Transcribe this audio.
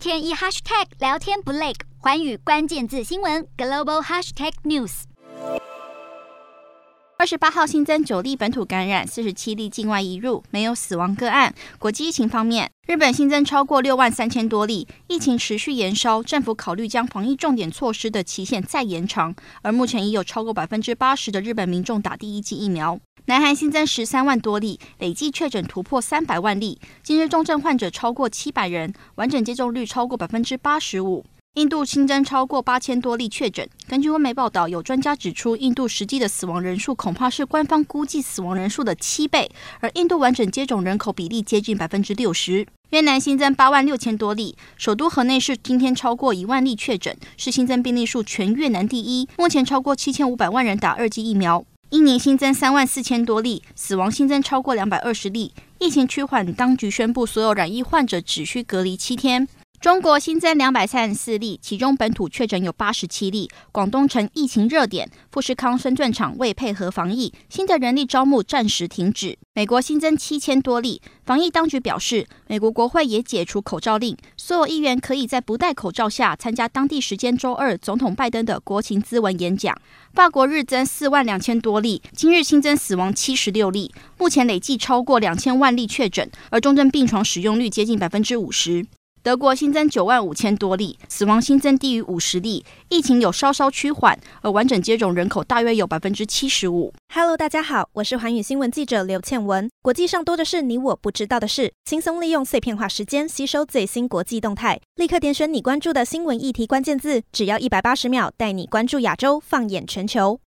天一 hashtag 聊天不累，寰宇关键字新闻 global hashtag news。二十八号新增九例本土感染，四十七例境外移入，没有死亡个案。国际疫情方面，日本新增超过六万三千多例，疫情持续延烧，政府考虑将防疫重点措施的期限再延长。而目前已有超过百分之八十的日本民众打第一剂疫苗。南韩新增十三万多例，累计确诊突破三百万例，今日重症患者超过七百人，完整接种率超过百分之八十五。印度新增超过八千多例确诊。根据外媒报道，有专家指出，印度实际的死亡人数恐怕是官方估计死亡人数的七倍，而印度完整接种人口比例接近百分之六十。越南新增八万六千多例，首都河内市今天超过一万例确诊，是新增病例数全越南第一，目前超过七千五百万人打二剂疫苗。一年新增三万四千多例，死亡新增超过两百二十例，疫情趋缓，当局宣布所有染疫患者只需隔离七天。中国新增两百三十四例，其中本土确诊有八十七例。广东成疫情热点，富士康深圳厂为配合防疫，新的人力招募暂时停止。美国新增七千多例，防疫当局表示，美国国会也解除口罩令，所有议员可以在不戴口罩下参加当地时间周二总统拜登的国情咨文演讲。法国日增四万两千多例，今日新增死亡七十六例，目前累计超过两千万例确诊，而重症病床使用率接近百分之五十。德国新增九万五千多例，死亡新增低于五十例，疫情有稍稍趋缓，而完整接种人口大约有百分之七十五。Hello，大家好，我是寰宇新闻记者刘倩文。国际上多的是你我不知道的事，轻松利用碎片化时间吸收最新国际动态，立刻点选你关注的新闻议题关键字，只要一百八十秒，带你关注亚洲，放眼全球。